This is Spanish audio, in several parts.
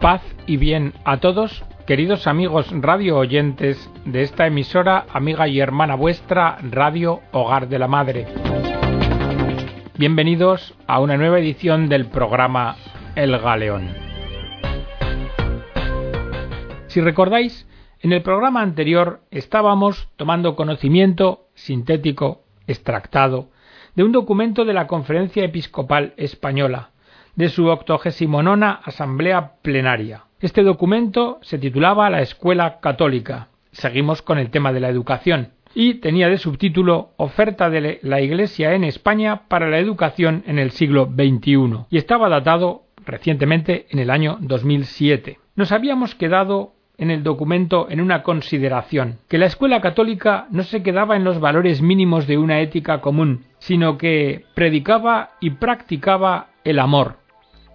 Paz y bien a todos, queridos amigos radio oyentes de esta emisora, amiga y hermana vuestra, Radio Hogar de la Madre. Bienvenidos a una nueva edición del programa El Galeón. Si recordáis, en el programa anterior estábamos tomando conocimiento sintético, extractado, de un documento de la Conferencia Episcopal Española, de su octogésimo nona Asamblea Plenaria. Este documento se titulaba La Escuela Católica. Seguimos con el tema de la educación y tenía de subtítulo Oferta de la Iglesia en España para la educación en el siglo XXI y estaba datado recientemente en el año 2007. Nos habíamos quedado en el documento en una consideración, que la escuela católica no se quedaba en los valores mínimos de una ética común, sino que predicaba y practicaba el amor,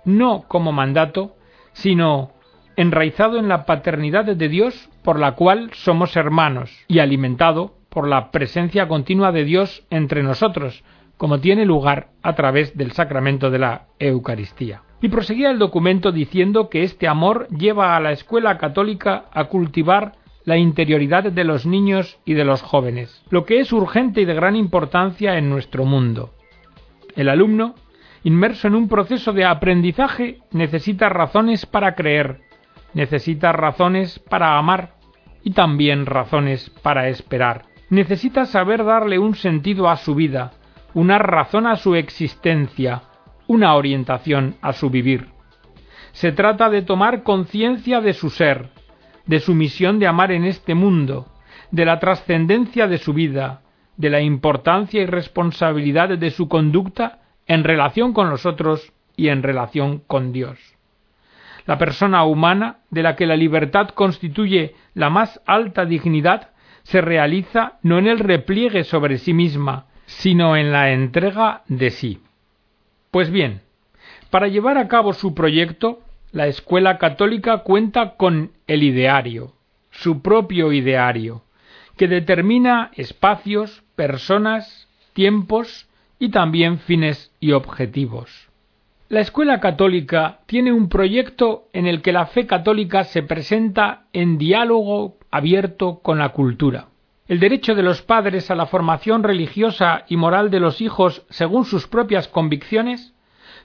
no como mandato, sino enraizado en la paternidad de Dios por la cual somos hermanos y alimentado por la presencia continua de Dios entre nosotros, como tiene lugar a través del sacramento de la Eucaristía. Y proseguía el documento diciendo que este amor lleva a la escuela católica a cultivar la interioridad de los niños y de los jóvenes, lo que es urgente y de gran importancia en nuestro mundo. El alumno, inmerso en un proceso de aprendizaje, necesita razones para creer, necesita razones para amar y también razones para esperar. Necesita saber darle un sentido a su vida, una razón a su existencia, una orientación a su vivir. Se trata de tomar conciencia de su ser, de su misión de amar en este mundo, de la trascendencia de su vida, de la importancia y responsabilidad de su conducta en relación con los otros y en relación con Dios. La persona humana, de la que la libertad constituye la más alta dignidad, se realiza no en el repliegue sobre sí misma, sino en la entrega de sí. Pues bien, para llevar a cabo su proyecto, la Escuela Católica cuenta con el ideario, su propio ideario, que determina espacios, personas, tiempos y también fines y objetivos. La Escuela Católica tiene un proyecto en el que la fe católica se presenta en diálogo abierto con la cultura. El derecho de los padres a la formación religiosa y moral de los hijos según sus propias convicciones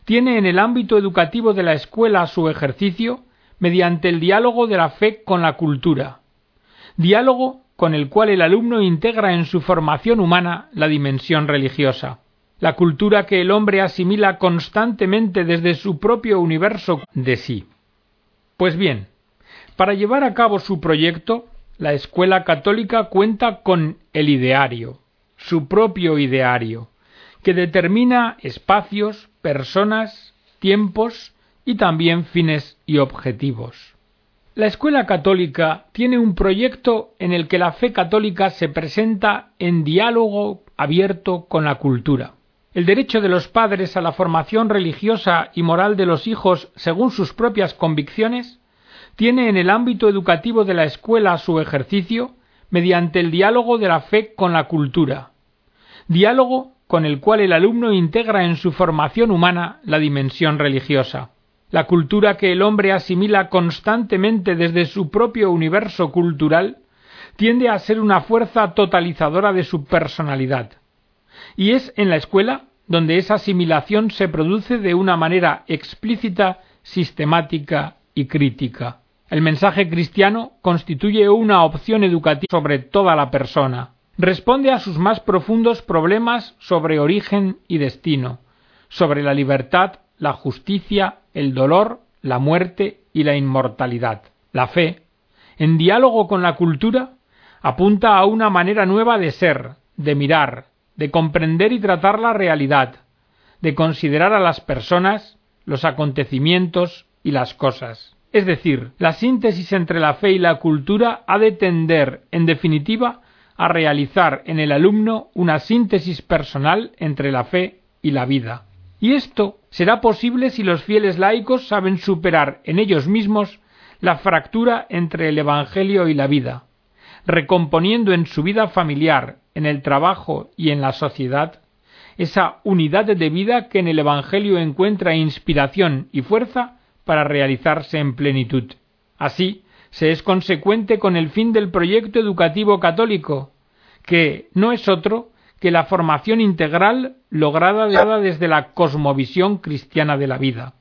tiene en el ámbito educativo de la escuela su ejercicio mediante el diálogo de la fe con la cultura, diálogo con el cual el alumno integra en su formación humana la dimensión religiosa. La cultura que el hombre asimila constantemente desde su propio universo de sí. Pues bien, para llevar a cabo su proyecto, la escuela católica cuenta con el ideario, su propio ideario, que determina espacios, personas, tiempos y también fines y objetivos. La escuela católica tiene un proyecto en el que la fe católica se presenta en diálogo abierto con la cultura. El derecho de los padres a la formación religiosa y moral de los hijos según sus propias convicciones tiene en el ámbito educativo de la escuela su ejercicio mediante el diálogo de la fe con la cultura, diálogo con el cual el alumno integra en su formación humana la dimensión religiosa. La cultura que el hombre asimila constantemente desde su propio universo cultural tiende a ser una fuerza totalizadora de su personalidad. Y es en la escuela donde esa asimilación se produce de una manera explícita, sistemática y crítica. El mensaje cristiano constituye una opción educativa sobre toda la persona. Responde a sus más profundos problemas sobre origen y destino, sobre la libertad, la justicia, el dolor, la muerte y la inmortalidad. La fe, en diálogo con la cultura, apunta a una manera nueva de ser, de mirar, de comprender y tratar la realidad, de considerar a las personas, los acontecimientos y las cosas. Es decir, la síntesis entre la fe y la cultura ha de tender, en definitiva, a realizar en el alumno una síntesis personal entre la fe y la vida. Y esto será posible si los fieles laicos saben superar en ellos mismos la fractura entre el Evangelio y la vida, recomponiendo en su vida familiar, en el trabajo y en la sociedad esa unidad de vida que en el Evangelio encuentra inspiración y fuerza para realizarse en plenitud. Así, se es consecuente con el fin del proyecto educativo católico, que no es otro que la formación integral lograda desde la cosmovisión cristiana de la vida.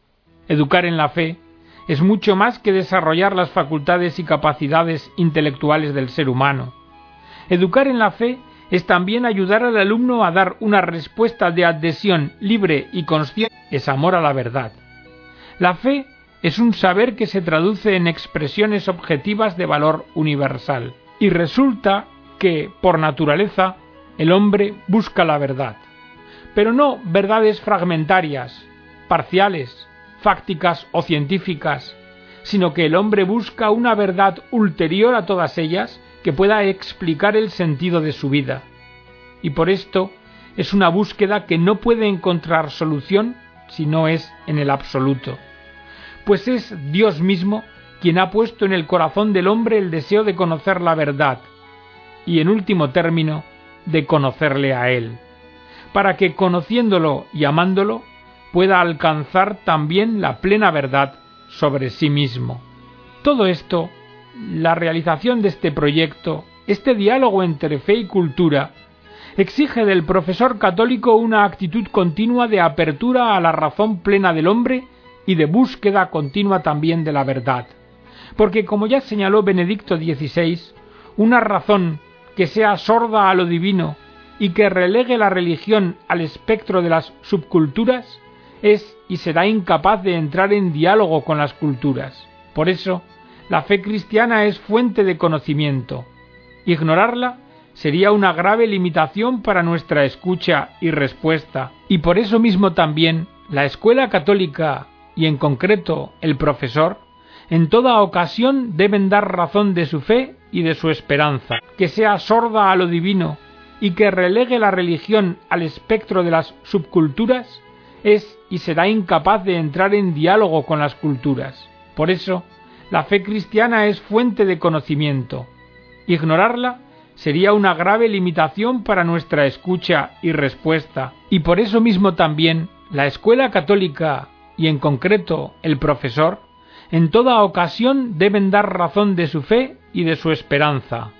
Educar en la fe es mucho más que desarrollar las facultades y capacidades intelectuales del ser humano. Educar en la fe es también ayudar al alumno a dar una respuesta de adhesión libre y consciente, es amor a la verdad. La fe es un saber que se traduce en expresiones objetivas de valor universal, y resulta que, por naturaleza, el hombre busca la verdad, pero no verdades fragmentarias, parciales, fácticas o científicas, sino que el hombre busca una verdad ulterior a todas ellas que pueda explicar el sentido de su vida. Y por esto es una búsqueda que no puede encontrar solución si no es en el absoluto, pues es Dios mismo quien ha puesto en el corazón del hombre el deseo de conocer la verdad y, en último término, de conocerle a Él, para que conociéndolo y amándolo pueda alcanzar también la plena verdad sobre sí mismo. Todo esto, la realización de este proyecto, este diálogo entre fe y cultura, exige del profesor católico una actitud continua de apertura a la razón plena del hombre y de búsqueda continua también de la verdad. Porque, como ya señaló Benedicto XVI, una razón que sea sorda a lo divino y que relegue la religión al espectro de las subculturas es y será incapaz de entrar en diálogo con las culturas. Por eso, la fe cristiana es fuente de conocimiento. Ignorarla sería una grave limitación para nuestra escucha y respuesta, y por eso mismo también la escuela católica, y en concreto el profesor, en toda ocasión deben dar razón de su fe y de su esperanza, que sea sorda a lo divino y que relegue la religión al espectro de las subculturas, es y será incapaz de entrar en diálogo con las culturas. Por eso, la fe cristiana es fuente de conocimiento. Ignorarla sería una grave limitación para nuestra escucha y respuesta, y por eso mismo también la escuela católica, y en concreto el profesor, en toda ocasión deben dar razón de su fe y de su esperanza.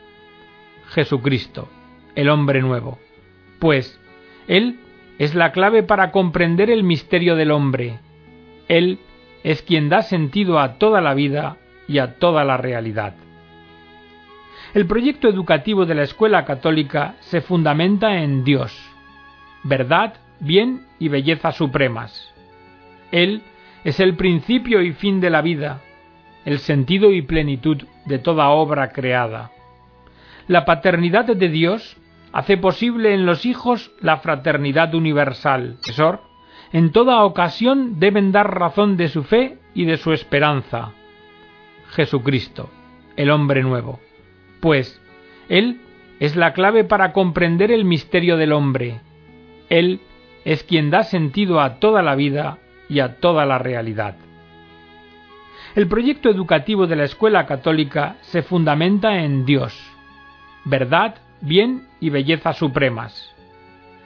Jesucristo, el hombre nuevo. Pues Él es la clave para comprender el misterio del hombre. Él es quien da sentido a toda la vida y a toda la realidad. El proyecto educativo de la escuela católica se fundamenta en Dios, verdad, bien y belleza supremas. Él es el principio y fin de la vida, el sentido y plenitud de toda obra creada. La paternidad de Dios hace posible en los hijos la fraternidad universal. En toda ocasión deben dar razón de su fe y de su esperanza. Jesucristo, el hombre nuevo. Pues Él es la clave para comprender el misterio del hombre. Él es quien da sentido a toda la vida y a toda la realidad. El proyecto educativo de la escuela católica se fundamenta en Dios, verdad, bien y belleza supremas.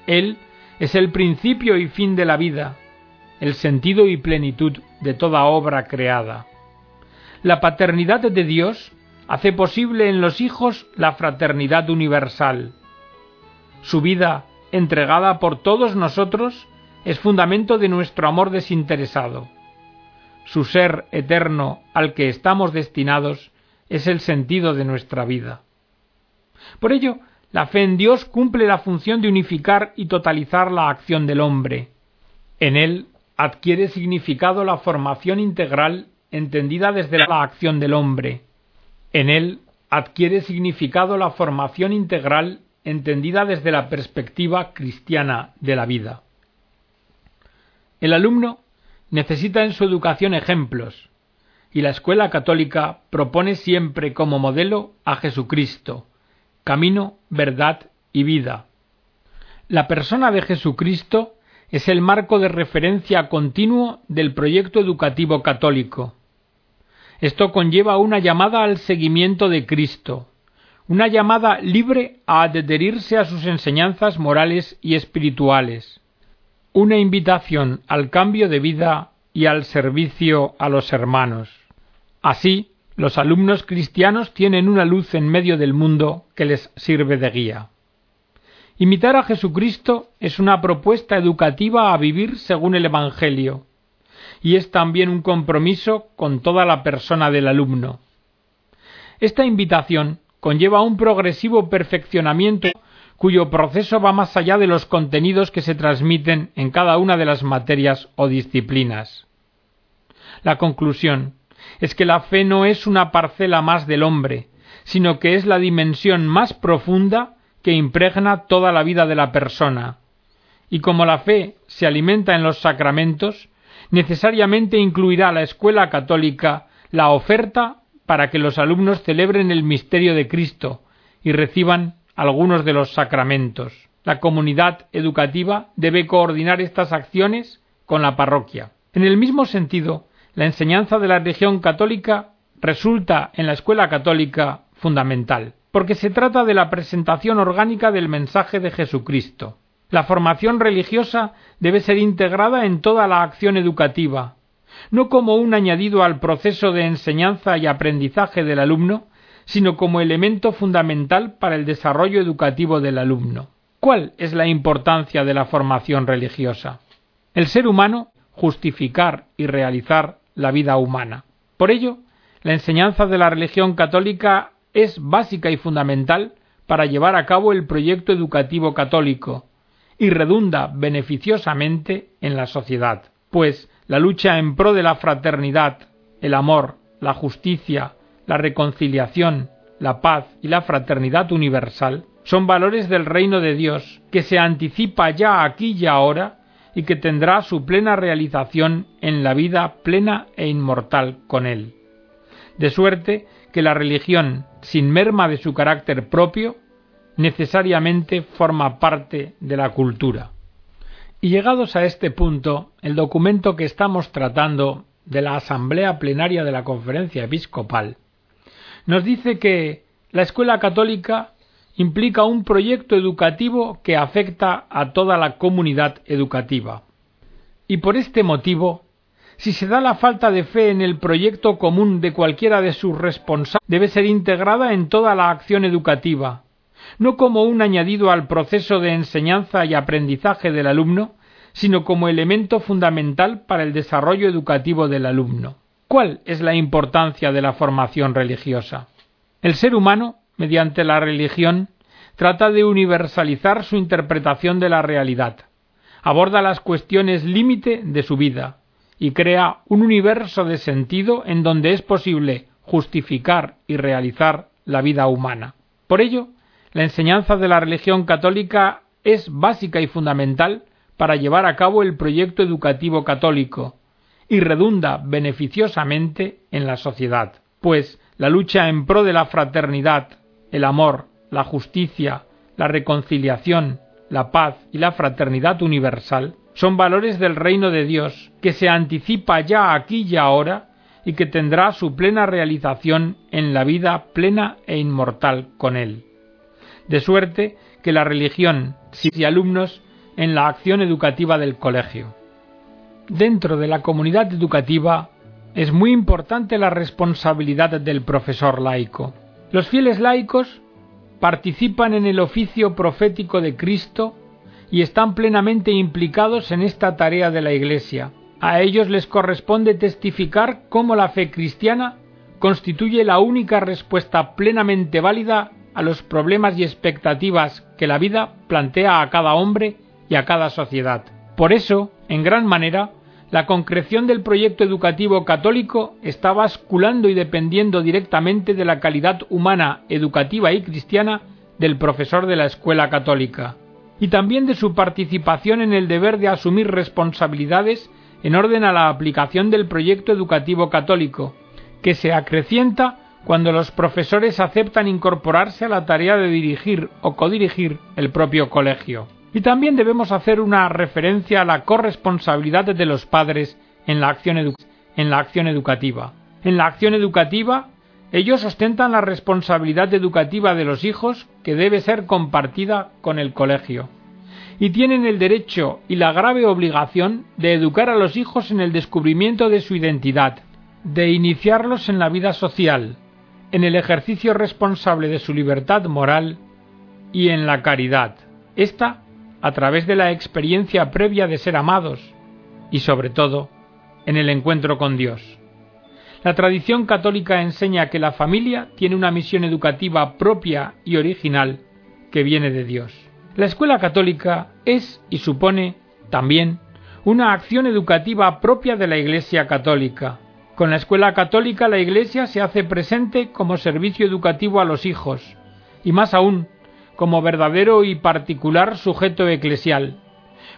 Él es el principio y fin de la vida, el sentido y plenitud de toda obra creada. La paternidad de Dios hace posible en los hijos la fraternidad universal. Su vida, entregada por todos nosotros, es fundamento de nuestro amor desinteresado. Su ser eterno al que estamos destinados es el sentido de nuestra vida. Por ello, la fe en Dios cumple la función de unificar y totalizar la acción del hombre. En él adquiere significado la formación integral entendida desde la acción del hombre. En él adquiere significado la formación integral entendida desde la perspectiva cristiana de la vida. El alumno necesita en su educación ejemplos, y la escuela católica propone siempre como modelo a Jesucristo, camino, verdad y vida. La persona de Jesucristo es el marco de referencia continuo del proyecto educativo católico. Esto conlleva una llamada al seguimiento de Cristo, una llamada libre a adherirse a sus enseñanzas morales y espirituales, una invitación al cambio de vida y al servicio a los hermanos. Así, los alumnos cristianos tienen una luz en medio del mundo que les sirve de guía. Imitar a Jesucristo es una propuesta educativa a vivir según el Evangelio, y es también un compromiso con toda la persona del alumno. Esta invitación conlleva un progresivo perfeccionamiento cuyo proceso va más allá de los contenidos que se transmiten en cada una de las materias o disciplinas. La conclusión es que la fe no es una parcela más del hombre, sino que es la dimensión más profunda que impregna toda la vida de la persona. Y como la fe se alimenta en los sacramentos, necesariamente incluirá la escuela católica la oferta para que los alumnos celebren el misterio de Cristo y reciban algunos de los sacramentos. La comunidad educativa debe coordinar estas acciones con la parroquia. En el mismo sentido, la enseñanza de la religión católica resulta en la escuela católica fundamental porque se trata de la presentación orgánica del mensaje de Jesucristo. La formación religiosa debe ser integrada en toda la acción educativa, no como un añadido al proceso de enseñanza y aprendizaje del alumno, sino como elemento fundamental para el desarrollo educativo del alumno. ¿Cuál es la importancia de la formación religiosa? El ser humano justificar y realizar la vida humana. Por ello, la enseñanza de la religión católica es básica y fundamental para llevar a cabo el proyecto educativo católico y redunda beneficiosamente en la sociedad, pues la lucha en pro de la fraternidad, el amor, la justicia, la reconciliación, la paz y la fraternidad universal son valores del reino de Dios que se anticipa ya aquí y ahora y que tendrá su plena realización en la vida plena e inmortal con él. De suerte que la religión, sin merma de su carácter propio, necesariamente forma parte de la cultura. Y llegados a este punto, el documento que estamos tratando de la Asamblea Plenaria de la Conferencia Episcopal nos dice que la escuela católica implica un proyecto educativo que afecta a toda la comunidad educativa. Y por este motivo si se da la falta de fe en el proyecto común de cualquiera de sus responsables, debe ser integrada en toda la acción educativa, no como un añadido al proceso de enseñanza y aprendizaje del alumno, sino como elemento fundamental para el desarrollo educativo del alumno. ¿Cuál es la importancia de la formación religiosa? El ser humano, mediante la religión, trata de universalizar su interpretación de la realidad, aborda las cuestiones límite de su vida, y crea un universo de sentido en donde es posible justificar y realizar la vida humana. Por ello, la enseñanza de la religión católica es básica y fundamental para llevar a cabo el proyecto educativo católico y redunda beneficiosamente en la sociedad, pues la lucha en pro de la fraternidad, el amor, la justicia, la reconciliación, la paz y la fraternidad universal son valores del reino de Dios, que se anticipa ya aquí y ahora y que tendrá su plena realización en la vida plena e inmortal con él. De suerte que la religión y alumnos en la acción educativa del colegio. Dentro de la comunidad educativa es muy importante la responsabilidad del profesor laico. Los fieles laicos participan en el oficio profético de Cristo y están plenamente implicados en esta tarea de la Iglesia. A ellos les corresponde testificar cómo la fe cristiana constituye la única respuesta plenamente válida a los problemas y expectativas que la vida plantea a cada hombre y a cada sociedad. Por eso, en gran manera, la concreción del proyecto educativo católico está basculando y dependiendo directamente de la calidad humana, educativa y cristiana del profesor de la escuela católica y también de su participación en el deber de asumir responsabilidades en orden a la aplicación del proyecto educativo católico, que se acrecienta cuando los profesores aceptan incorporarse a la tarea de dirigir o codirigir el propio colegio. Y también debemos hacer una referencia a la corresponsabilidad de los padres en la acción, educativa. En la acción educativa, ellos ostentan la responsabilidad educativa de los hijos que debe ser compartida con el colegio. y tienen el derecho y la grave obligación de educar a los hijos en el descubrimiento de su identidad, de iniciarlos en la vida social, en el ejercicio responsable de su libertad moral y en la caridad. Esta a través de la experiencia previa de ser amados y sobre todo en el encuentro con Dios. La tradición católica enseña que la familia tiene una misión educativa propia y original que viene de Dios. La escuela católica es y supone también una acción educativa propia de la Iglesia católica. Con la escuela católica la Iglesia se hace presente como servicio educativo a los hijos, y más aún, como verdadero y particular sujeto eclesial,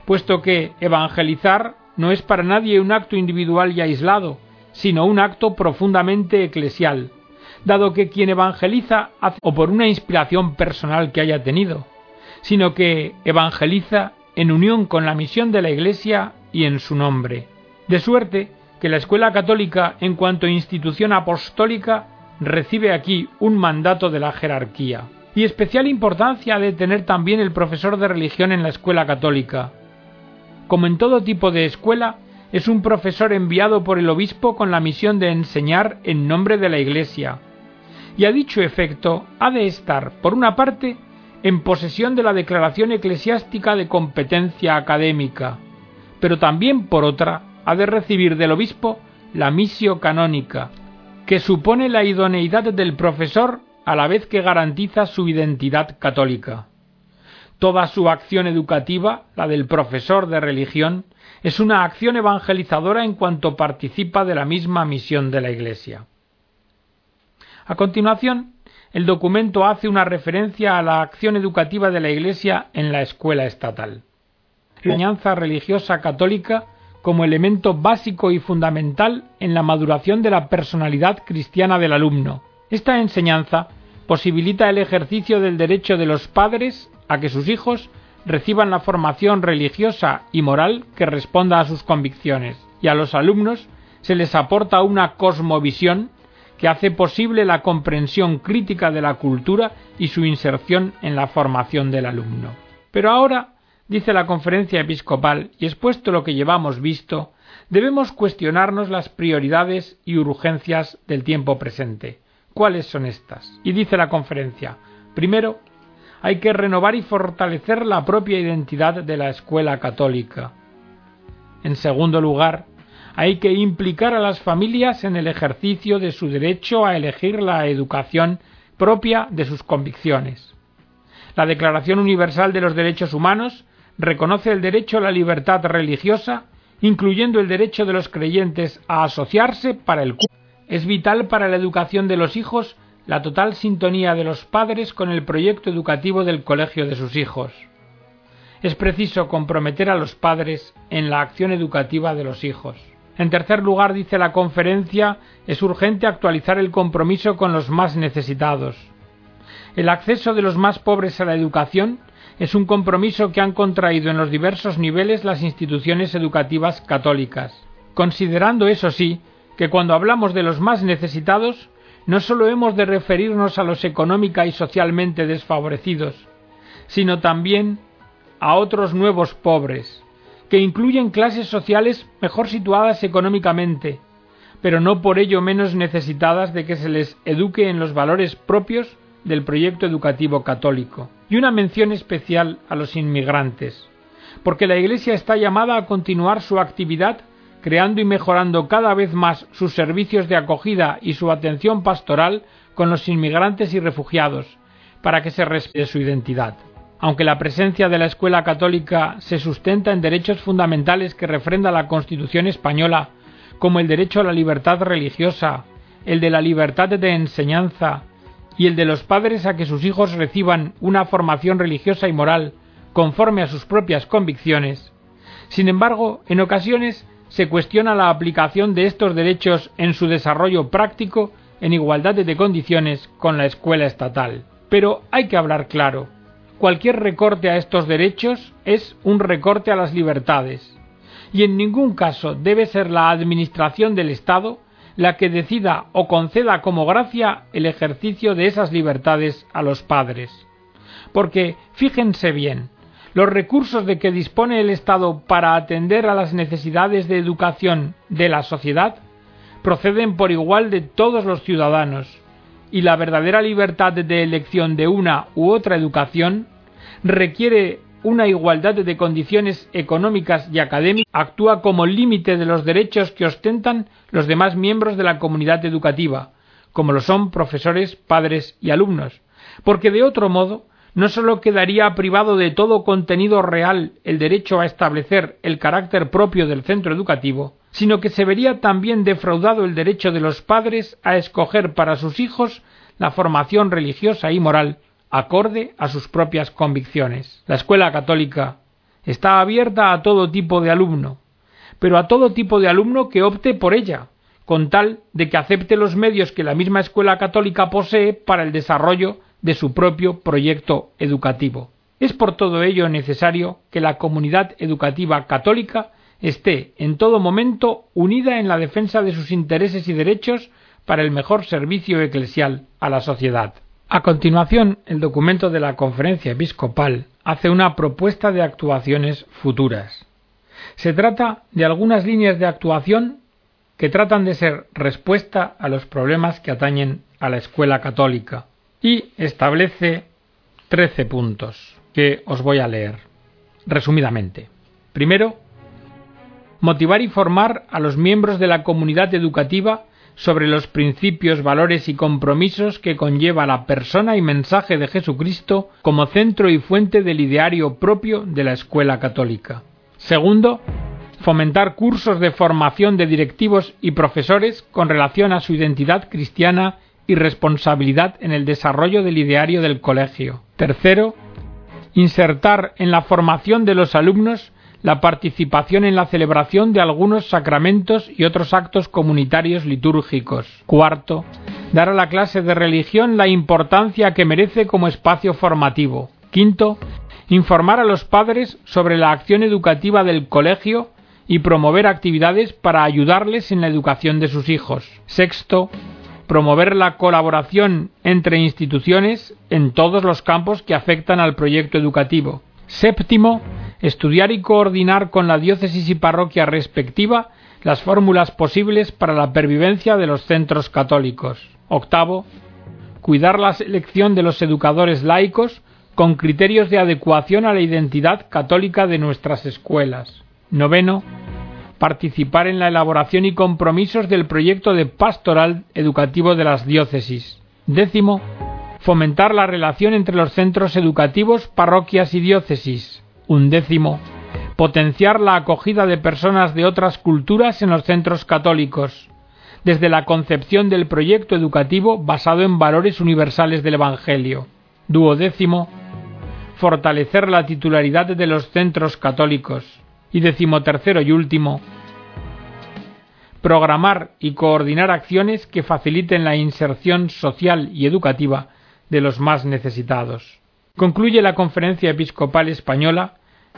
puesto que evangelizar no es para nadie un acto individual y aislado, sino un acto profundamente eclesial, dado que quien evangeliza hace o por una inspiración personal que haya tenido, sino que evangeliza en unión con la misión de la Iglesia y en su nombre. De suerte que la Escuela Católica, en cuanto institución apostólica, recibe aquí un mandato de la jerarquía. Y especial importancia ha de tener también el profesor de religión en la escuela católica. Como en todo tipo de escuela, es un profesor enviado por el obispo con la misión de enseñar en nombre de la Iglesia. Y a dicho efecto ha de estar, por una parte, en posesión de la declaración eclesiástica de competencia académica, pero también, por otra, ha de recibir del obispo la misio canónica, que supone la idoneidad del profesor a la vez que garantiza su identidad católica. Toda su acción educativa, la del profesor de religión, es una acción evangelizadora en cuanto participa de la misma misión de la Iglesia. A continuación, el documento hace una referencia a la acción educativa de la Iglesia en la escuela estatal. La enseñanza religiosa católica como elemento básico y fundamental en la maduración de la personalidad cristiana del alumno. Esta enseñanza posibilita el ejercicio del derecho de los padres a que sus hijos reciban la formación religiosa y moral que responda a sus convicciones, y a los alumnos se les aporta una cosmovisión que hace posible la comprensión crítica de la cultura y su inserción en la formación del alumno. Pero ahora, dice la conferencia episcopal, y expuesto lo que llevamos visto, debemos cuestionarnos las prioridades y urgencias del tiempo presente. ¿Cuáles son estas? Y dice la conferencia, primero, hay que renovar y fortalecer la propia identidad de la escuela católica. En segundo lugar, hay que implicar a las familias en el ejercicio de su derecho a elegir la educación propia de sus convicciones. La Declaración Universal de los Derechos Humanos reconoce el derecho a la libertad religiosa, incluyendo el derecho de los creyentes a asociarse para el culto. Es vital para la educación de los hijos la total sintonía de los padres con el proyecto educativo del colegio de sus hijos. Es preciso comprometer a los padres en la acción educativa de los hijos. En tercer lugar, dice la conferencia, es urgente actualizar el compromiso con los más necesitados. El acceso de los más pobres a la educación es un compromiso que han contraído en los diversos niveles las instituciones educativas católicas, considerando, eso sí, que cuando hablamos de los más necesitados no sólo hemos de referirnos a los económica y socialmente desfavorecidos, sino también a otros nuevos pobres, que incluyen clases sociales mejor situadas económicamente, pero no por ello menos necesitadas de que se les eduque en los valores propios del proyecto educativo católico, y una mención especial a los inmigrantes, porque la Iglesia está llamada a continuar su actividad creando y mejorando cada vez más sus servicios de acogida y su atención pastoral con los inmigrantes y refugiados, para que se respete su identidad. Aunque la presencia de la escuela católica se sustenta en derechos fundamentales que refrenda la Constitución española, como el derecho a la libertad religiosa, el de la libertad de enseñanza y el de los padres a que sus hijos reciban una formación religiosa y moral conforme a sus propias convicciones, sin embargo, en ocasiones se cuestiona la aplicación de estos derechos en su desarrollo práctico en igualdad de condiciones con la escuela estatal. Pero hay que hablar claro. Cualquier recorte a estos derechos es un recorte a las libertades. Y en ningún caso debe ser la Administración del Estado la que decida o conceda como gracia el ejercicio de esas libertades a los padres. Porque, fíjense bien, los recursos de que dispone el Estado para atender a las necesidades de educación de la sociedad proceden por igual de todos los ciudadanos, y la verdadera libertad de elección de una u otra educación requiere una igualdad de condiciones económicas y académicas, actúa como límite de los derechos que ostentan los demás miembros de la comunidad educativa, como lo son profesores, padres y alumnos, porque de otro modo no sólo quedaría privado de todo contenido real el derecho a establecer el carácter propio del centro educativo, sino que se vería también defraudado el derecho de los padres a escoger para sus hijos la formación religiosa y moral acorde a sus propias convicciones. La escuela católica está abierta a todo tipo de alumno, pero a todo tipo de alumno que opte por ella, con tal de que acepte los medios que la misma escuela católica posee para el desarrollo de su propio proyecto educativo. Es por todo ello necesario que la comunidad educativa católica esté en todo momento unida en la defensa de sus intereses y derechos para el mejor servicio eclesial a la sociedad. A continuación, el documento de la Conferencia Episcopal hace una propuesta de actuaciones futuras. Se trata de algunas líneas de actuación que tratan de ser respuesta a los problemas que atañen a la escuela católica y establece trece puntos que os voy a leer resumidamente. Primero, motivar y formar a los miembros de la comunidad educativa sobre los principios, valores y compromisos que conlleva la persona y mensaje de Jesucristo como centro y fuente del ideario propio de la escuela católica. Segundo, fomentar cursos de formación de directivos y profesores con relación a su identidad cristiana y responsabilidad en el desarrollo del ideario del colegio. Tercero, insertar en la formación de los alumnos la participación en la celebración de algunos sacramentos y otros actos comunitarios litúrgicos. Cuarto, dar a la clase de religión la importancia que merece como espacio formativo. Quinto, informar a los padres sobre la acción educativa del colegio y promover actividades para ayudarles en la educación de sus hijos. Sexto, promover la colaboración entre instituciones en todos los campos que afectan al proyecto educativo. Séptimo, estudiar y coordinar con la diócesis y parroquia respectiva las fórmulas posibles para la pervivencia de los centros católicos. Octavo, cuidar la selección de los educadores laicos con criterios de adecuación a la identidad católica de nuestras escuelas. Noveno, participar en la elaboración y compromisos del proyecto de pastoral educativo de las diócesis. Décimo, fomentar la relación entre los centros educativos, parroquias y diócesis. Undécimo, potenciar la acogida de personas de otras culturas en los centros católicos, desde la concepción del proyecto educativo basado en valores universales del Evangelio. Duodécimo, fortalecer la titularidad de los centros católicos. Y decimotercero y último, programar y coordinar acciones que faciliten la inserción social y educativa de los más necesitados. Concluye la Conferencia Episcopal Española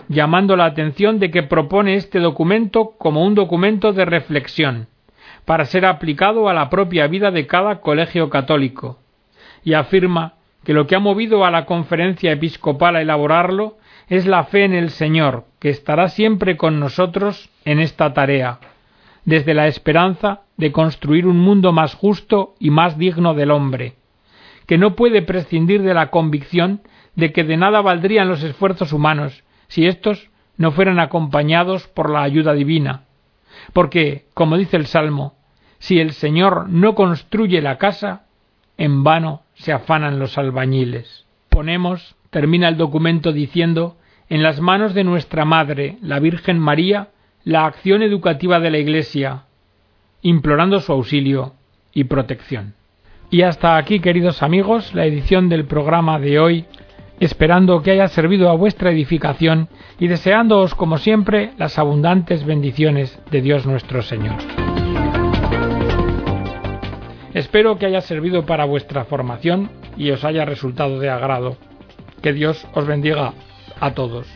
llamando la atención de que propone este documento como un documento de reflexión, para ser aplicado a la propia vida de cada colegio católico, y afirma que lo que ha movido a la conferencia episcopal a elaborarlo es la fe en el Señor, que estará siempre con nosotros en esta tarea, desde la esperanza de construir un mundo más justo y más digno del hombre, que no puede prescindir de la convicción de que de nada valdrían los esfuerzos humanos si éstos no fueran acompañados por la ayuda divina. Porque, como dice el Salmo, si el Señor no construye la casa, en vano se afanan los albañiles. Ponemos, termina el documento diciendo, en las manos de nuestra Madre, la Virgen María, la acción educativa de la Iglesia, implorando su auxilio y protección. Y hasta aquí, queridos amigos, la edición del programa de hoy esperando que haya servido a vuestra edificación y deseándoos como siempre las abundantes bendiciones de Dios nuestro Señor. Espero que haya servido para vuestra formación y os haya resultado de agrado. Que Dios os bendiga a todos.